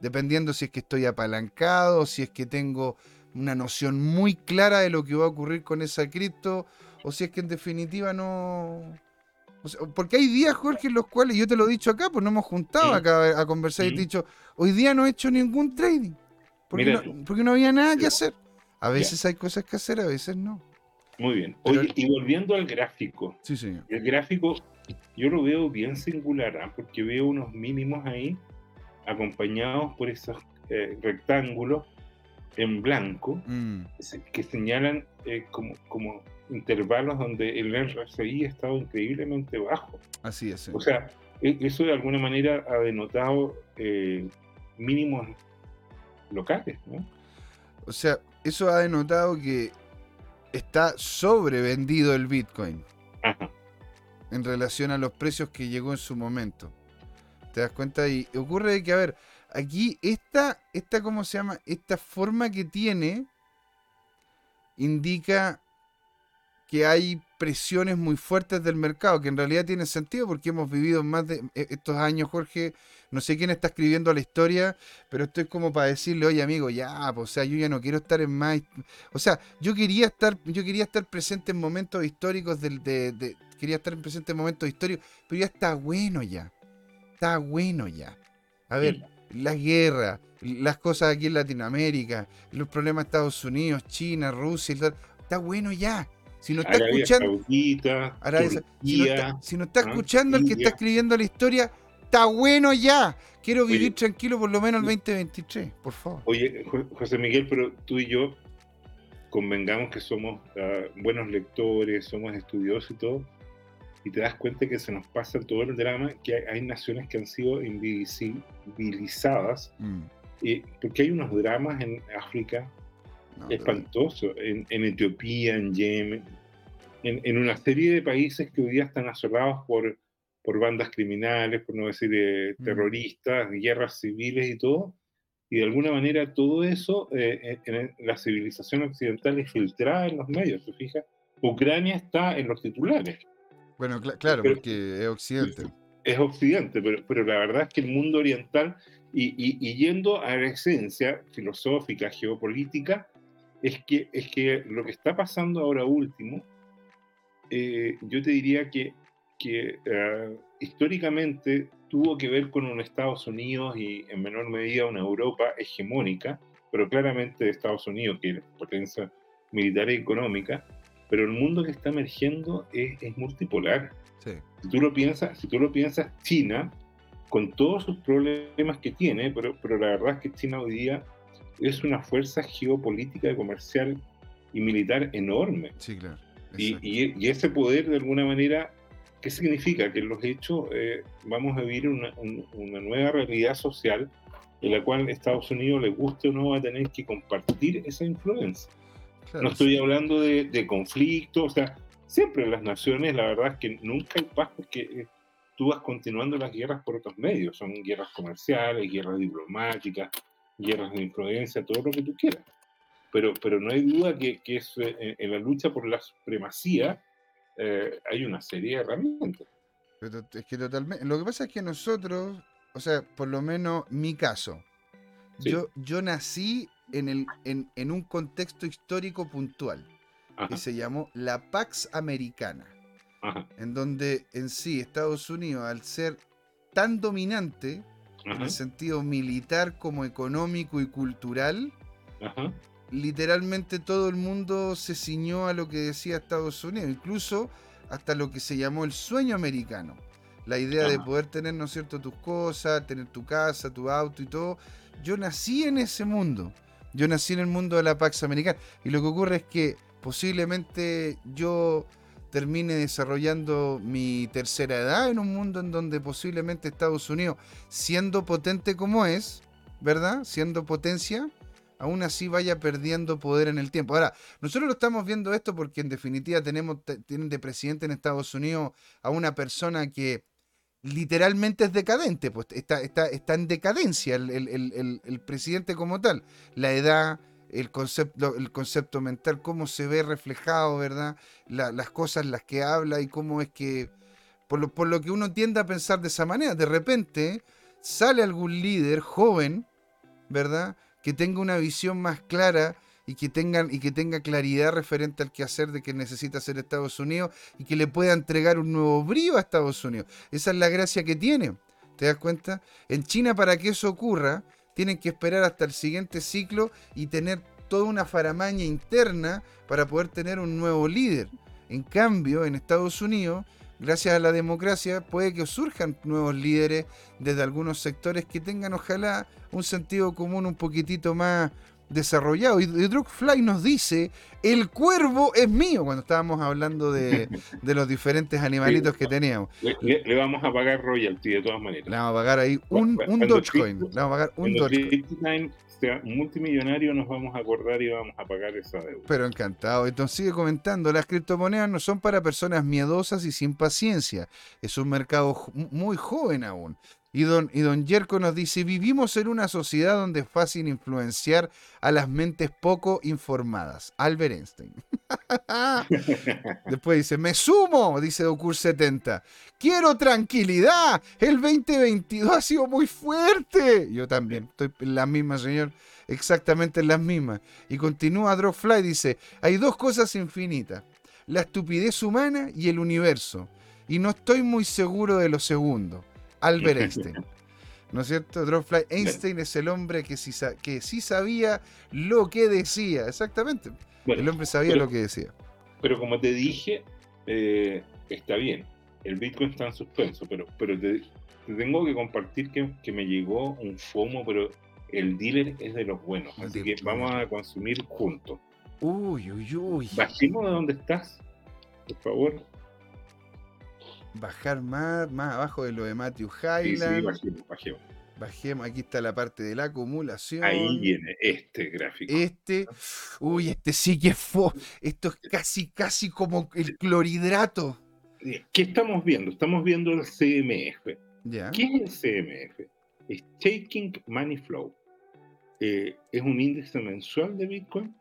Dependiendo si es que estoy apalancado, si es que tengo una noción muy clara de lo que va a ocurrir con esa cripto, o si es que en definitiva no... o sea, porque hay días, Jorge, en los cuales, yo te lo he dicho acá, pues no hemos juntado Sí. acá a conversar y te he dicho, hoy día no he hecho ningún trading. Porque, no, porque no había nada que hacer. A veces hay cosas que hacer, a veces no. Muy bien. Pero- Oye, y volviendo al gráfico, Sí, señor. el gráfico yo lo veo bien singular, ¿ah? porque veo unos mínimos ahí acompañados por esos eh, rectángulos en blanco Mm, que señalan eh, como, como intervalos donde el RSI ha estado increíblemente bajo. así es. O sea, e- eso de alguna manera ha denotado eh, mínimos locales, ¿no? O sea, eso ha denotado que está sobrevendido el Bitcoin Ajá. en relación a los precios que llegó en su momento. ¿Te das cuenta? Y ocurre que, a ver, aquí esta, esta ¿cómo se llama? Esta forma que tiene indica que hay presiones muy fuertes del mercado, que en realidad tiene sentido porque hemos vivido más de e- estos años, Jorge, no sé quién está escribiendo la historia, pero esto es como para decirle, oye amigo, ya, pues, o sea, yo ya no quiero estar en más, o sea, yo quería estar, yo quería estar presente en momentos históricos del, de, de- quería estar presente en momentos históricos, pero ya está bueno ya, está bueno ya. A ver, la guerra, las cosas aquí en Latinoamérica, los problemas de Estados Unidos, China, Rusia, está bueno ya. Si no está Arabia escuchando, Saudita, Arabia Sa- si no Turquía. está, si no está escuchando el que está escribiendo la historia, está bueno ya. Quiero vivir Oye. tranquilo por lo menos el 2023, por favor. Oye, Jo- José Miguel, pero tú y yo convengamos que somos ah, buenos lectores, somos estudiosos y todo, y te das cuenta que se nos pasa todo el drama, que hay, hay naciones que han sido invisibilizadas, Mm, eh, porque hay unos dramas en África no, pero- espantosos, en, en Etiopía, en Yemen, en, en una serie de países que hoy día están asolados por, por bandas criminales, por no decir eh, Mm. terroristas, guerras civiles y todo. Y de alguna manera todo eso, eh, en, en la civilización occidental es filtrada en los medios, ¿se fija? Ucrania está en los titulares, Bueno, cla- claro, pero- porque es Occidente. es Occidente, pero, pero la verdad es que el mundo oriental, y, y- y yendo a la esencia filosófica, geopolítica, es que, es que lo que está pasando ahora último, eh, yo te diría que, que eh, históricamente tuvo que ver con un Estados Unidos y en menor medida una Europa hegemónica, pero claramente Estados Unidos, que es potencia militar y económica, pero el mundo que está emergiendo es, es multipolar Sí. si tú lo piensas, si tú lo piensas, China, con todos sus problemas que tiene, pero, pero la verdad es que China hoy día es una fuerza geopolítica, comercial y militar enorme. Sí, claro. Y, y- y ese poder, de alguna manera, ¿qué significa? Que en los hechos eh, vamos a vivir una, un- una nueva realidad social en la cual Estados Unidos, le guste o no, va a tener que compartir esa influencia. Claro, No estoy sí. hablando de, de conflicto, o sea, siempre en las naciones, la verdad es que nunca hay paz porque eh, tú vas continuando las guerras por otros medios, son guerras comerciales, guerras diplomáticas, guerras de influencia, todo lo que tú quieras. Pero, pero no hay duda que, que es, eh, en, en la lucha por la supremacía eh, hay una serie de herramientas. Pero es que totalmente. Lo que pasa es que nosotros, o sea, por lo menos mi caso, Sí. yo, yo nací en, el, en, en un contexto histórico puntual Ajá, que se llamó la Pax Americana, ajá, en donde en sí Estados Unidos, al ser tan dominante en el sentido militar como económico y cultural, ajá, literalmente todo el mundo se ciñó a lo que decía Estados Unidos, incluso hasta lo que se llamó el sueño americano. La idea de poder tener, ¿no es cierto?, tus cosas, tener tu casa, tu auto y todo. Yo nací en ese mundo. Yo nací en el mundo de la Pax Americana. Y lo que ocurre es que posiblemente yo termine desarrollando mi tercera edad en un mundo en donde posiblemente Estados Unidos, siendo potente como es, ¿verdad? Siendo potencia, aún así vaya perdiendo poder en el tiempo. Ahora, nosotros lo estamos viendo esto porque en definitiva tenemos, te- tienen de presidente en Estados Unidos a una persona que literalmente es decadente, pues está, está, está en decadencia el, el- el- presidente como tal. La edad, el concepto, el concepto mental, cómo se ve reflejado, ¿verdad? La- las cosas las que habla y cómo es que, por lo, por lo que uno tiende a pensar de esa manera, de repente sale algún líder joven, ¿verdad? Que tenga una visión más clara y que, tengan, y que tenga claridad referente al quehacer de que necesita hacer Estados Unidos y que le pueda entregar un nuevo brío a Estados Unidos. Esa es la gracia que tiene. ¿Te das cuenta? En China, para que eso ocurra, tienen que esperar hasta el siguiente ciclo y tener toda una faramaña interna para poder tener un nuevo líder. En cambio, en Estados Unidos, gracias a la democracia, puede que surjan nuevos líderes desde algunos sectores que tengan, ojalá, un sentido común un poquitito más desarrollado. Y, y Fly nos dice, el cuervo es mío, cuando estábamos hablando de, de los diferentes animalitos que teníamos. Le, vamos a pagar royalty de todas maneras. Le vamos a pagar ahí un, un Dogecoin. Le vamos a pagar un Dogecoin. Sea multimillonario, nos vamos a acordar y vamos a pagar esa deuda. Pero encantado. Entonces sigue comentando, las criptomonedas no son para personas miedosas y sin paciencia. Es un mercado muy joven aún. Y don, y don Yerko nos dice, vivimos en una sociedad donde es fácil influenciar a las mentes poco informadas. Albert Einstein. Después dice, me sumo, dice Docur70. Quiero tranquilidad. El 2022 ha sido muy fuerte. Yo también, estoy en la misma, señor. Exactamente en las mismas. Y continúa Dropfly, dice, hay dos cosas infinitas. La estupidez humana y el universo. Y no estoy muy seguro de lo segundo. Albert Einstein. ¿No es cierto? Dropfly Einstein es el hombre que sí, que sí sabía lo que decía. Exactamente. Bueno, El hombre sabía pero- lo que decía. pero como te dije, eh, está bien. El Bitcoin está en suspenso, pero, pero te, te tengo que compartir que, que me llegó un FOMO, pero el dealer es de los buenos. Así que vamos a consumir juntos. Uy, uy, uy. Bajemos de donde estás, por favor. Bajar más, más abajo de lo de Matthew Sí, sí, Highland. bajemos, bajemos. Bajemos, aquí está la parte de la acumulación. Ahí viene este gráfico. Este, uy, este sí que fue. Esto es casi, casi como el clorhidrato. ¿Qué estamos viendo? Estamos viendo el CMF. Ya. ¿Qué es el CMF? Staking Money Flow. Eh, es un índice mensual de Bitcoin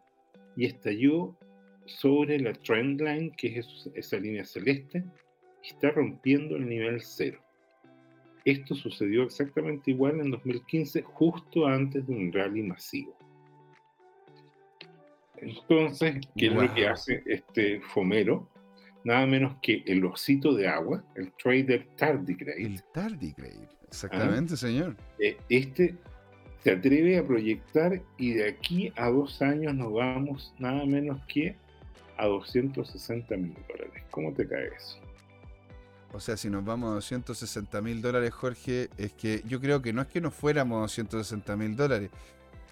y estalló sobre la trendline, que es esa línea celeste, está rompiendo el nivel cero. Esto sucedió exactamente igual en 2015, justo antes de un rally masivo. Entonces, ¿qué es lo que hace este Fomero? Nada menos que el osito de agua, el trader tardigrade, El tardigrade. Exactamente, señor. eh, este se atreve a proyectar y de aquí a dos años nos vamos nada menos que a 260 mil dólares. ¿Cómo te cae eso? O sea, si nos vamos a 260 mil dólares, Jorge, es que yo creo que no es que nos fuéramos a 260 mil dólares.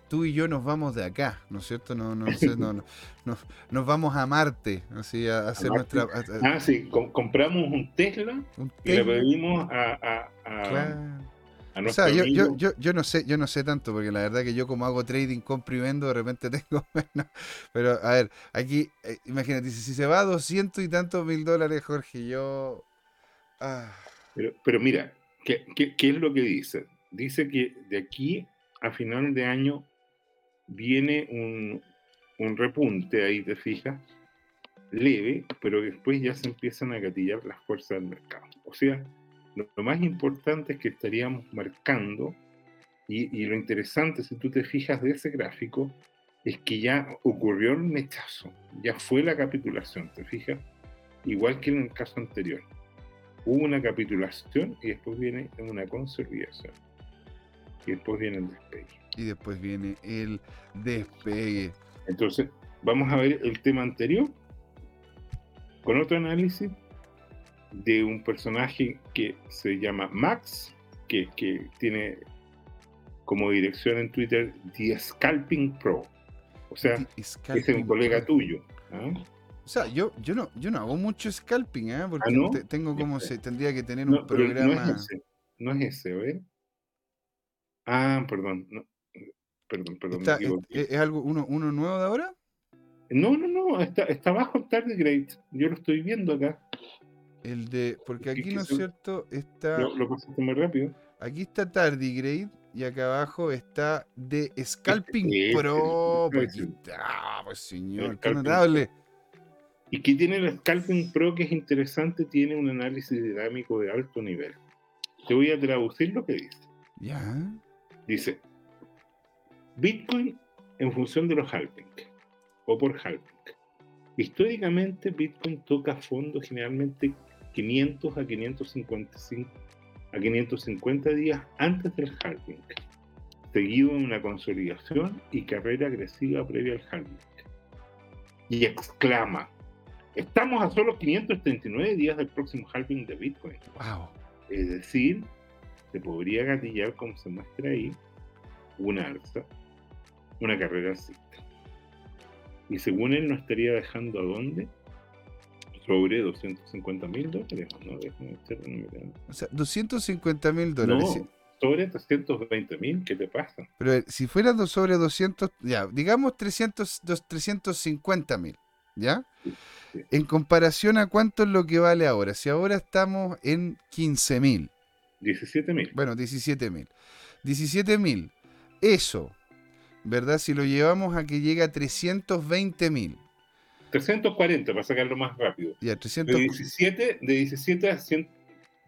Tú y yo nos vamos de acá, ¿no es cierto? No, no, sé, no, no, no- nos vamos a Marte, así a hacer nuestra. a- Ah, sí, com- compramos un Tesla un y le pedimos a, claro. O sea, yo, yo, yo, yo no sé, yo no sé tanto, porque la verdad que yo como hago trading, compro y vendo, de repente tengo menos. Pero a ver, aquí, eh, imagínate, si si se va a 200 y tantos mil dólares, Jorge, yo. Pero, pero mira, ¿qué, qué, qué es lo que dice? Dice que de aquí a final de año viene un, un repunte, ahí te fijas, leve, pero después ya se empiezan a gatillar las fuerzas del mercado. O sea, lo, lo más importante es que estaríamos marcando, y, y lo interesante, si tú te fijas de ese gráfico, es que ya ocurrió el mechazo, ya fue la capitulación, ¿te fijas? Igual que en el caso anterior hubo una capitulación y después viene una consolidación. Y después viene el despegue. y después viene el despegue. Entonces, vamos a ver el tema anterior con otro análisis de un personaje que se llama Max, que, que tiene como dirección en Twitter The Scalping Pro. O sea, es un colega tuyo. ¿ah? O sea, yo, yo no, yo no hago mucho scalping, ¿eh? Porque ¿no? te- tengo como se tendría que tener No, un programa. no es ese. No es ese, ver. Ah, perdón. no, Perdón, perdón. me es, algo uno, uno nuevo de ahora? No, no, no, está, está abajo el tardigrade. Yo lo estoy viendo acá. El de. Porque aquí, ¿no es cierto? Está. Lo, lo pasaste muy rápido. Aquí está Tardigrade y acá abajo está de Scalping Ese, Pro. ese, Pues ese. aquí está, pues señor, qué notable. Y que tiene el Scalping Pro que es interesante, tiene un análisis dinámico de alto nivel. Te voy a traducir lo que dice. Ya. Dice, Bitcoin en función de los halving o por halving. Históricamente Bitcoin toca fondo generalmente 500 a 555 a 550 días antes del halving, seguido de una consolidación y carrera agresiva previa al halving. Y exclama, estamos a solo 539 días del próximo halving de Bitcoin. Wow. Es decir, se podría gatillar, como se muestra ahí, una alza, una carrera alcista. Y según él, nos estaría dejando a dónde? Sobre 250 mil dólares. O sea, 250 mil dólares. No, sobre 320 mil, ¿qué te pasa? Pero eh, si fuera sobre 200, ya, digamos 300, dos- 350 mil, ¿ya? Sí, sí. En comparación a cuánto es lo que vale ahora. Si ahora estamos en 15 mil, 17 mil. bueno, 17 mil. 17 mil, eso, ¿verdad? Si lo llevamos a que llegue a 320 mil, 340 para sacarlo más rápido. ya, De 300, 17, de 17 a 100,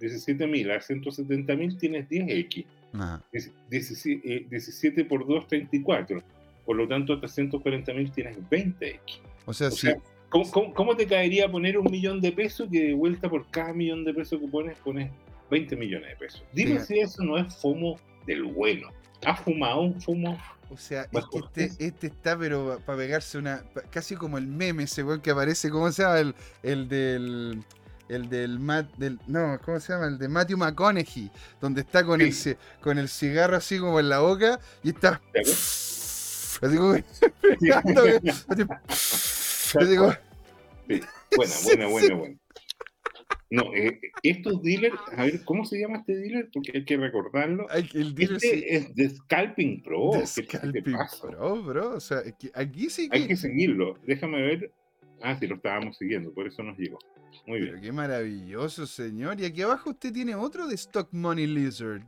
17 mil a 170 mil tienes 10x. Ajá. 17, eh, 17 por 2, 34. Por lo tanto, 340 mil tienes 20x. O sea, O si, sea, ¿cómo, cómo, cómo te caería poner un millón de pesos que de vuelta por cada millón de pesos que pones, pones 20 millones de pesos? Dime Sí. si eso no es FOMO del bueno. ¿Has fumado un FOMO, O sea, este, este- está, pero para pegarse una. pa- casi como el meme ese weón que aparece, ¿cómo se llama? El, el del. El del Matt. Del, no, ¿cómo se llama? El de Matthew McConaughey. Donde está con, el, Sí. ci- con el cigarro así como en la boca y está. ¿Te Así como. pegando, como- Buena, Sí, buena, sí. buena, buena. No, eh, estos dealers, a ver, ¿cómo se llama este dealer? Porque hay que recordarlo. Ay, el dealer Este es de Scalping Pro. de ¿Qué te- qué te Scalping? Pro, bro. O sea, aquí sí que. Hay que seguirlo. Déjame ver. Ah, sí, lo estábamos siguiendo, por eso nos llegó. Muy Pero bien. qué maravilloso, señor. Y aquí abajo usted tiene otro de Stock Money Lizard.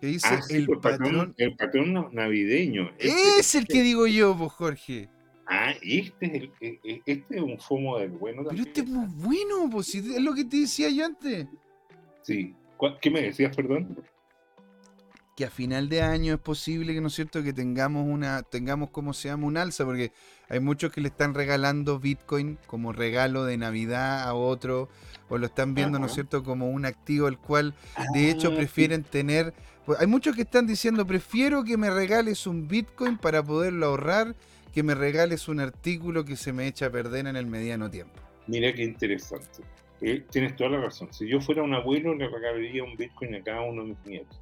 Que dice Ah, sí, el pues, patrón. El patrón na- navideño. Este- Es el que digo yo, pues, Jorge. Ah, este es, el, eh, este es un FOMO del bueno Pero también. este es muy bueno, pues, si es lo que te decía yo antes. Sí. ¿Cuál- ¿Qué me decías, perdón? Que a final de año es posible que, ¿no es cierto?, que tengamos una, tengamos, como se llama, un alza, porque hay muchos que le están regalando Bitcoin como regalo de Navidad a otro, o lo están viendo, ¿no es Ajá. cierto?, como un activo el cual De hecho, Ah, prefieren tener. pues, hay muchos que están diciendo: prefiero que me regales un Bitcoin para poderlo ahorrar, que me regales un artículo que se me echa a perder en el mediano tiempo. Mira qué interesante. Eh, tienes toda la razón. Si yo fuera un abuelo, le regalaría un Bitcoin a cada uno de mis nietos.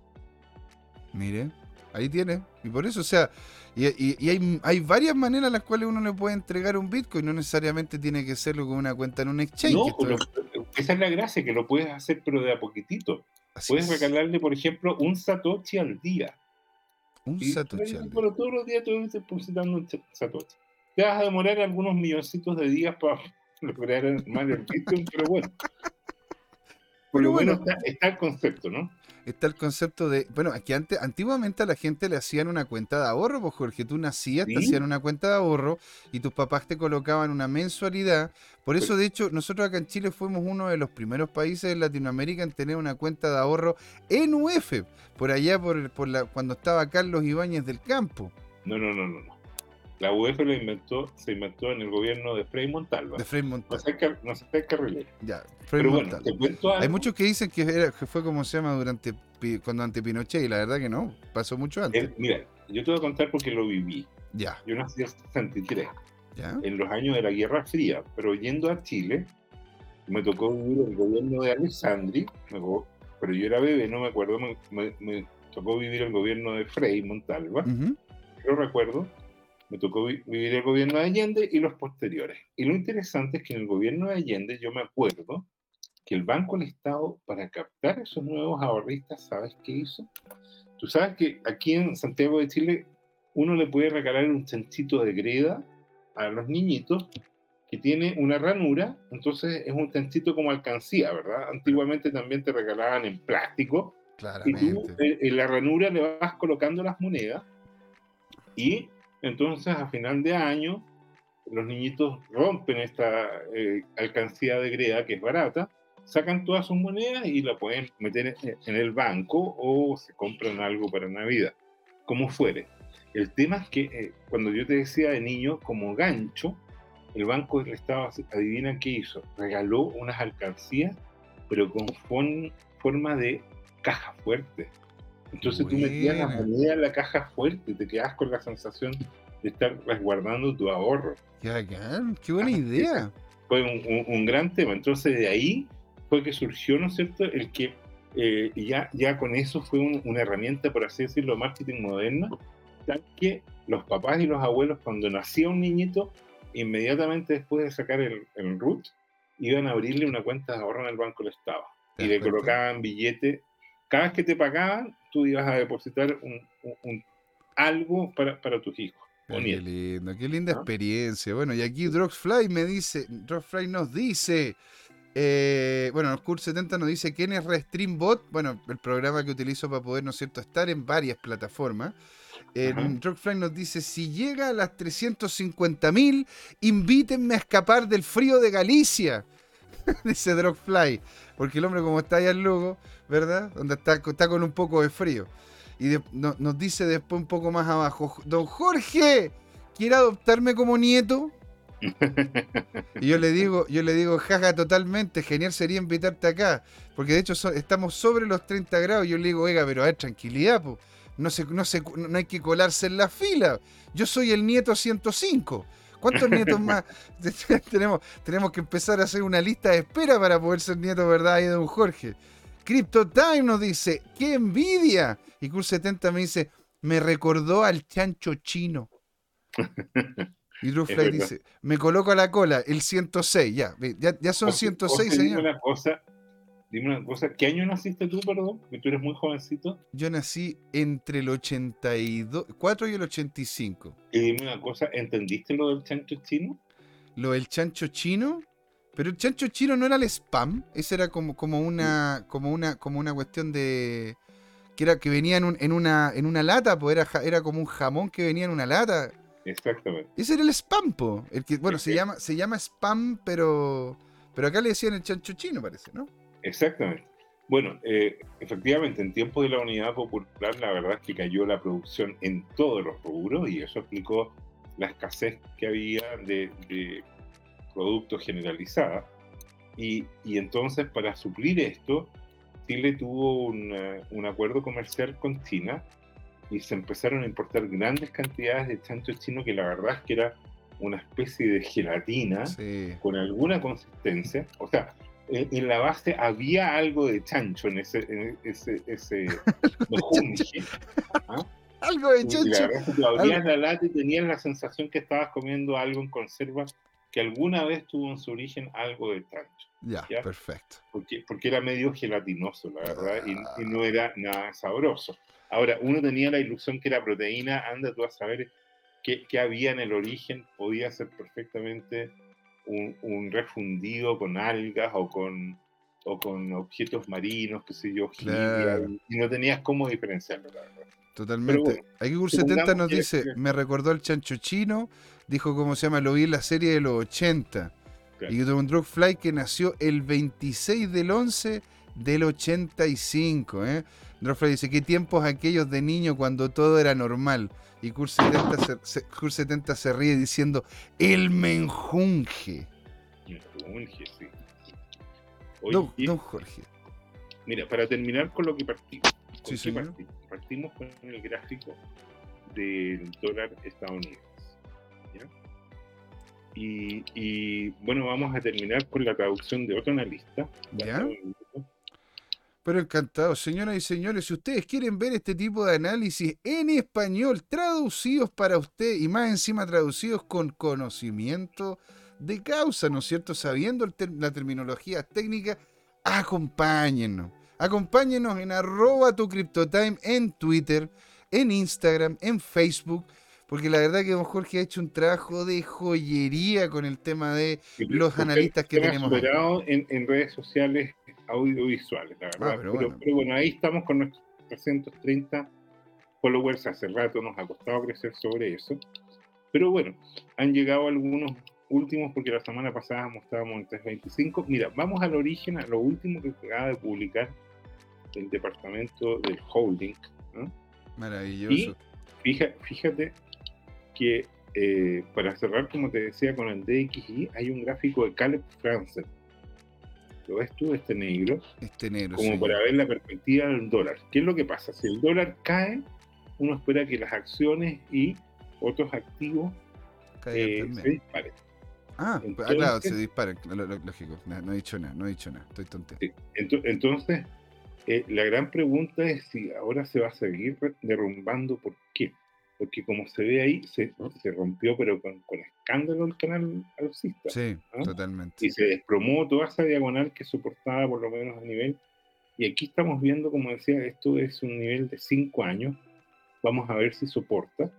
Mire, ahí tiene. Y por eso, o sea, y, y- y hay, hay varias maneras en las cuales uno le puede entregar un Bitcoin. No necesariamente tiene que serlo con una cuenta en un exchange. No, es- esa es la gracia, que lo puedes hacer, pero de a poquitito. así Puedes es. regalarle, por ejemplo, un Satoshi al día. Un Satoshi día. Pero todos los días te vas depositando un Satoshi. Te vas a demorar algunos milloncitos de días para lograr armar el Bitcoin, pero bueno. Por Pero lo bueno bueno. está, está el concepto, ¿no? Está el concepto de, bueno, es que antes, antiguamente a la gente le hacían una cuenta de ahorro, pues Jorge, tú nacías, te hacían una cuenta de ahorro y tus papás te colocaban una mensualidad. Por eso, de hecho, nosotros acá en Chile fuimos uno de los primeros países de Latinoamérica en tener una cuenta de ahorro en UF, por allá por, por la, cuando estaba Carlos Ibáñez del Campo, No, no, no, no. La UEF lo inventó, se inventó en el gobierno de Frei Montalva. de Frei Montalva. no sé qué carrilero. Ya, Frei Pero bueno, Montalva. te cuento algo. Hay muchos que dicen que, era- que fue como se llama durante cuando ante Pinochet y la verdad que no, pasó mucho antes. Mira, yo te voy a contar porque lo viví. Ya, Yo nací en 63, ya. en los años de la Guerra Fría, pero yendo a Chile, me tocó vivir el gobierno de Alessandri, pero yo era bebé, no me acuerdo, me, me- me tocó vivir el gobierno de Frei Montalva, Ujú. lo recuerdo, me tocó vi- vivir el gobierno de Allende y los posteriores. Y lo interesante es que en el gobierno de Allende yo me acuerdo que el Banco del Estado, para captar esos nuevos ahorristas, ¿sabes qué hizo? Tú sabes que aquí en Santiago de Chile uno le puede regalar un chanchito de greda a los niñitos que tiene una ranura, entonces es un chanchito como alcancía, ¿verdad? Antiguamente también te regalaban en plástico, y tú Claramente. eh, en la ranura le vas colocando las monedas y entonces a final de año los niñitos rompen esta eh, alcancía de greda que es barata, sacan todas sus monedas y la pueden meter en- el banco o se compran algo para Navidad, como fuere. El tema es que eh, cuando yo te decía de niño, como gancho, el Banco del Estado, adivina qué hizo, regaló unas alcancías, pero con forma de caja fuerte. Entonces tú metías la Buena. moneda en la caja fuerte te quedabas con la sensación de estar resguardando tu ahorro. Qué bacán, qué buena Ah, idea. Fue un, un- un gran tema. Entonces de ahí fue que surgió, ¿no es cierto?, el que eh, ya, ya con eso fue un- una herramienta, por así decirlo, marketing moderna, tal que los papás y los abuelos cuando nacía un niñito, inmediatamente después de sacar el, el root, iban a abrirle una cuenta de ahorro en el Banco del Estado. ¿Te Y le colocaban billete. Cada vez que te pagaban, tú ibas a depositar un, un- un- algo para, para tus hijos. Qué lindo, qué linda ¿no? experiencia. Bueno, y aquí Droxfly me dice, Droxfly nos dice, eh, bueno, Kurt 70 nos dice quién es Restreambot, bueno, el programa que utilizo para poder, ¿no es cierto?, estar en varias plataformas. Eh. Droxfly nos dice, si llega a las 350.000, invítenme a escapar del frío de Galicia. dice Droxfly, porque el hombre como está allá en Lugo, ¿verdad? Donde está, está con un poco de frío. Y de- no- nos dice después un poco más abajo, don Jorge, ¿quiere adoptarme como nieto? Y yo le digo, yo le digo, jaja, totalmente, genial sería invitarte acá. Porque de hecho so- estamos sobre los 30 grados. Yo le digo, oiga, pero a ver, tranquilidad, po. no, se, no, se, no hay que colarse en la fila. Yo soy el nieto 105. ¿Cuántos nietos más tenemos? Tenemos que empezar a hacer una lista de espera para poder ser nieto, ¿verdad? Ahí de don Jorge. Crypto Time nos dice, ¡qué envidia! Y Cool70 me dice, me recordó al chancho chino. Y verdad. dice, me coloco a la cola, el 106, ya, ya, ya son Jorge, 106, Jorge, dime señor. una cosa, dime una cosa, ¿qué año naciste tú, perdón? Que tú eres muy jovencito. Yo nací entre el 82, 4 y el 85. Y dime una cosa, ¿entendiste lo del chancho chino? Lo del chancho chino, pero el chancho chino no era el spam, ese era como, como una como una como una cuestión de que era que venía en, un- en una en una lata, pues era, era como un jamón que venía en una lata. Exactamente. Ese era el spam, po. El que, bueno, se sí. llama se llama spam, pero pero acá le decían el chancho chino, parece, ¿no? Exactamente. Bueno, eh, efectivamente, en tiempos de la unidad popular, la verdad es que cayó la producción en todos los rubros y eso explicó la escasez que había de, de productos generalizada. Y, y entonces, para suplir esto, Chile tuvo un, eh, un acuerdo comercial con China y se empezaron a importar grandes cantidades de chancho chino que la verdad es que era una especie de gelatina Sí. con alguna consistencia. O sea, en, en la base había algo de chancho en ese, en ese, ese mejunje. Algo de Y la chancho. verdad es que abrías la lata y tenías la sensación que estabas comiendo algo en conserva que alguna vez tuvo en su origen algo de chancho. Ya, ¿Ya? perfecto. Porque, porque era medio gelatinoso, la verdad, y, y no era nada sabroso. Ahora, uno tenía la ilusión que era proteína, anda tú a saber qué, qué había en el origen, podía ser perfectamente un, un refundido con algas o con, o con objetos marinos, qué sé yo, Claro. y, no tenías cómo diferenciarlo, la verdad. Totalmente. bueno, Aquí Gur supongamos 70 nos dice, que- me recordó al chancho chino, dijo cómo se llama, lo vi en la serie de los 80. Claro. Y Don Fly que nació el 26 del 11 del 85. ¿eh? Fly dice, ¿qué tiempos aquellos de niño cuando todo era normal? Y Cur 70 se, se- Cur 70 se ríe diciendo, el menjunje. Mejunje, sí. Oye, Don, y- don Jorge. Mira, para terminar con lo que partimos. ¿con Sí, qué señor. partimos? Partimos con el gráfico del dólar estadounidense. ¿ya? Y, y, bueno, vamos a terminar con la traducción de otro analista. ¿Ya? Pero encantado, señoras y señores, si ustedes quieren ver este tipo de análisis en español, traducidos para usted y más encima traducidos con conocimiento de causa, ¿no es cierto? Sabiendo ter- la terminología técnica, acompáñennos. Acompáñenos en arroba tu CryptoTime en Twitter, en Instagram, en Facebook, porque la verdad que don Jorge ha hecho un trabajo de joyería con el tema de los analistas que tenemos en, en redes sociales audiovisuales, la verdad. Ah, pero bueno. pero bueno, ahí estamos con nuestros 330 followers. Hace rato nos ha costado crecer sobre eso. Pero bueno, han llegado algunos últimos porque la semana pasada mostrábamos en 325. Mira, vamos al origen, a lo último que acaba de publicar el departamento del holding. ¿no? Maravilloso. Fija- fíjate que eh, para cerrar, como te decía, con el DXY, hay un gráfico de Caleb Franzen. ¿Lo ves tú, este negro? Este negro. Como sí. para ver la perspectiva del dólar. ¿Qué es lo que pasa? Si el dólar cae, uno espera que las acciones y otros activos eh, se disparen. Ah, Entonces- ah, claro, se lo- lógico. No, no he dicho nada, no he dicho nada, estoy. Ento- Entonces, eh, la gran pregunta es si ahora se va a seguir derrumbando. ¿Por qué? Porque como se ve ahí, se, se rompió, pero con, con escándalo el canal alcista. Sí, ¿Ah? totalmente. y se desplomó toda esa diagonal que soportaba por lo menos a nivel. Y aquí estamos viendo, como decía, esto es un nivel de 5 años. Vamos a ver si soporta,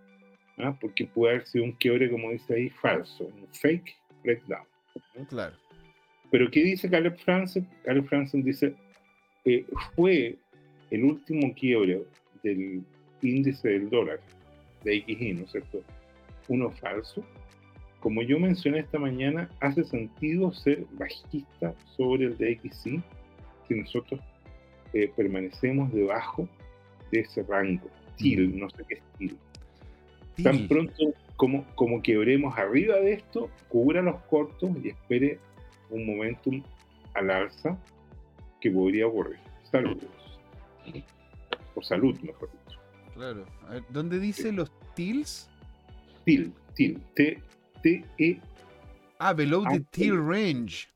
¿ah? porque puede haber sido un quiebre, como dice ahí, falso, un fake breakdown. Claro. Pero ¿qué dice Caleb Franzen? Caleb Franzen dice, eh, fue el último quiebre del índice del dólar, de XY, ¿no es cierto? Uno falso. Como yo mencioné esta mañana, hace sentido ser bajista sobre el DXY si nosotros eh, permanecemos debajo de ese rango. TIL, no sé qué es TIL. Tan pronto como, como quebremos arriba de esto, cubra los cortos y espere un momentum al alza que podría ocurrir. Saludos. O salud, mejor. Claro. A ver, ¿Dónde dice los TILs? TIL, TIL, T, T, E, Ah, below the Ah, range.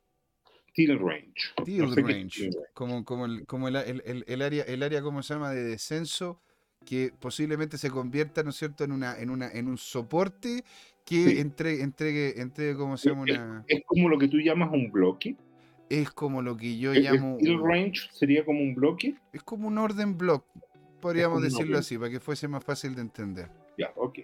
TIL range. No sé es range. till range. Como, como, el, como el, el- área, el área, ¿cómo se llama? De descenso que posiblemente se convierta, ¿no es cierto?, en una, en una, en un soporte que Sí. entregue, entregue, entregue, ¿cómo se llama? Es- Una, Es como lo que tú llamas un bloque. es como lo que yo llamo, el range sería como un bloque. es como un orden block, podríamos decirlo así, para que fuese más fácil de entender. Ya, ok.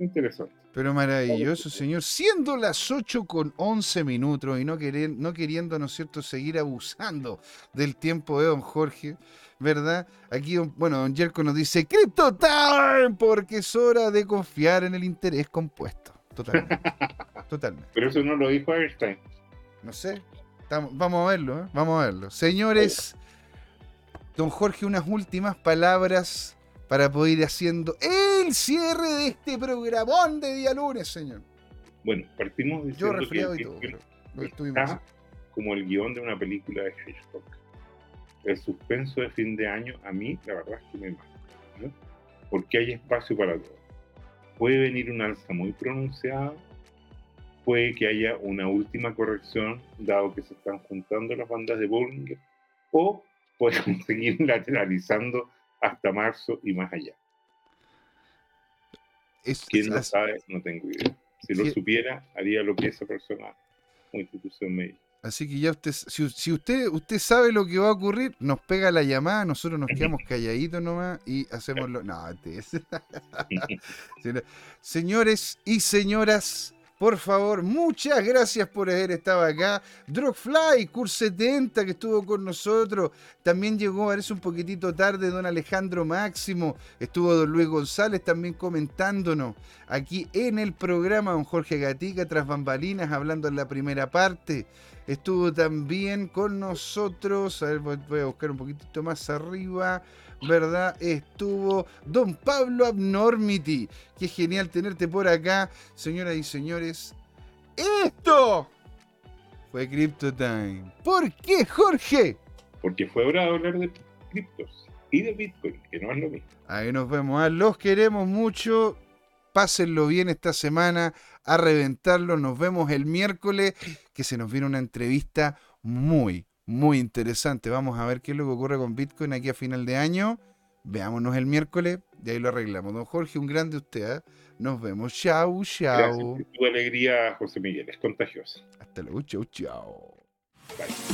Interesante. Pero maravilloso, señor. Siendo las 8 con 11 minutos y no, querer, no queriendo, ¿no es cierto?, seguir abusando del tiempo de don Jorge, ¿verdad? Aquí, bueno, don Jerko nos dice, Crypto Time, porque es hora de confiar en el interés compuesto. Totalmente. Totalmente. Pero eso no lo dijo Einstein. No sé. Estamos- vamos a verlo, ¿eh? Vamos a verlo. Señores, don Jorge, unas últimas palabras para poder ir haciendo el cierre de este programón de día lunes, señor. Bueno, partimos Yo diciendo resfriado y que, todo, que pero lo estuvimos está como el guion de una película de Hitchcock. El suspenso de fin de año, a mí, la verdad es que me mata. ¿no? Porque hay espacio para todo. Puede venir una alza muy pronunciada, puede que haya una última corrección, dado que se están juntando las bandas de Bollinger, o podemos seguir lateralizando hasta marzo y más allá. Es- ¿Quién lo as- sabe? No tengo idea. Si lo Sí. supiera, haría lo que esa persona o institución me dice. así que ya usted, si, si usted, usted sabe lo que va a ocurrir, nos pega la llamada, nosotros nos quedamos calladitos nomás y hacemos lo. No, es- Sí, no. Señores y señoras, por favor, muchas gracias por haber estado acá. Drogfly, Cur 70, que estuvo con nosotros. También llegó, parece un poquitito tarde, don Alejandro Máximo. Estuvo don Luis González también comentándonos aquí en el programa. Don Jorge Gatica, tras bambalinas, hablando en la primera parte. Estuvo también con nosotros, a ver, voy a buscar un poquitito más arriba, ¿verdad? Estuvo don Pablo Abnormity. Qué genial tenerte por acá, señoras y señores. Esto fue Crypto Time. ¿Por qué, Jorge? Porque fue hora de hablar de criptos y de Bitcoin, que no es lo mismo. Ahí nos vemos. ah, Los queremos mucho. Pásenlo bien esta semana. A reventarlo. Nos vemos el miércoles. Que se nos viene una entrevista muy, muy interesante. Vamos a ver qué es lo que ocurre con Bitcoin aquí a final de año. Veámonos el miércoles y ahí lo arreglamos. Don Jorge, un grande usted. ¿ah? Nos vemos. Chau, Gracias. chau. Tu alegría, José Miguel, es contagiosa. Hasta luego. Chau, chau. Bye.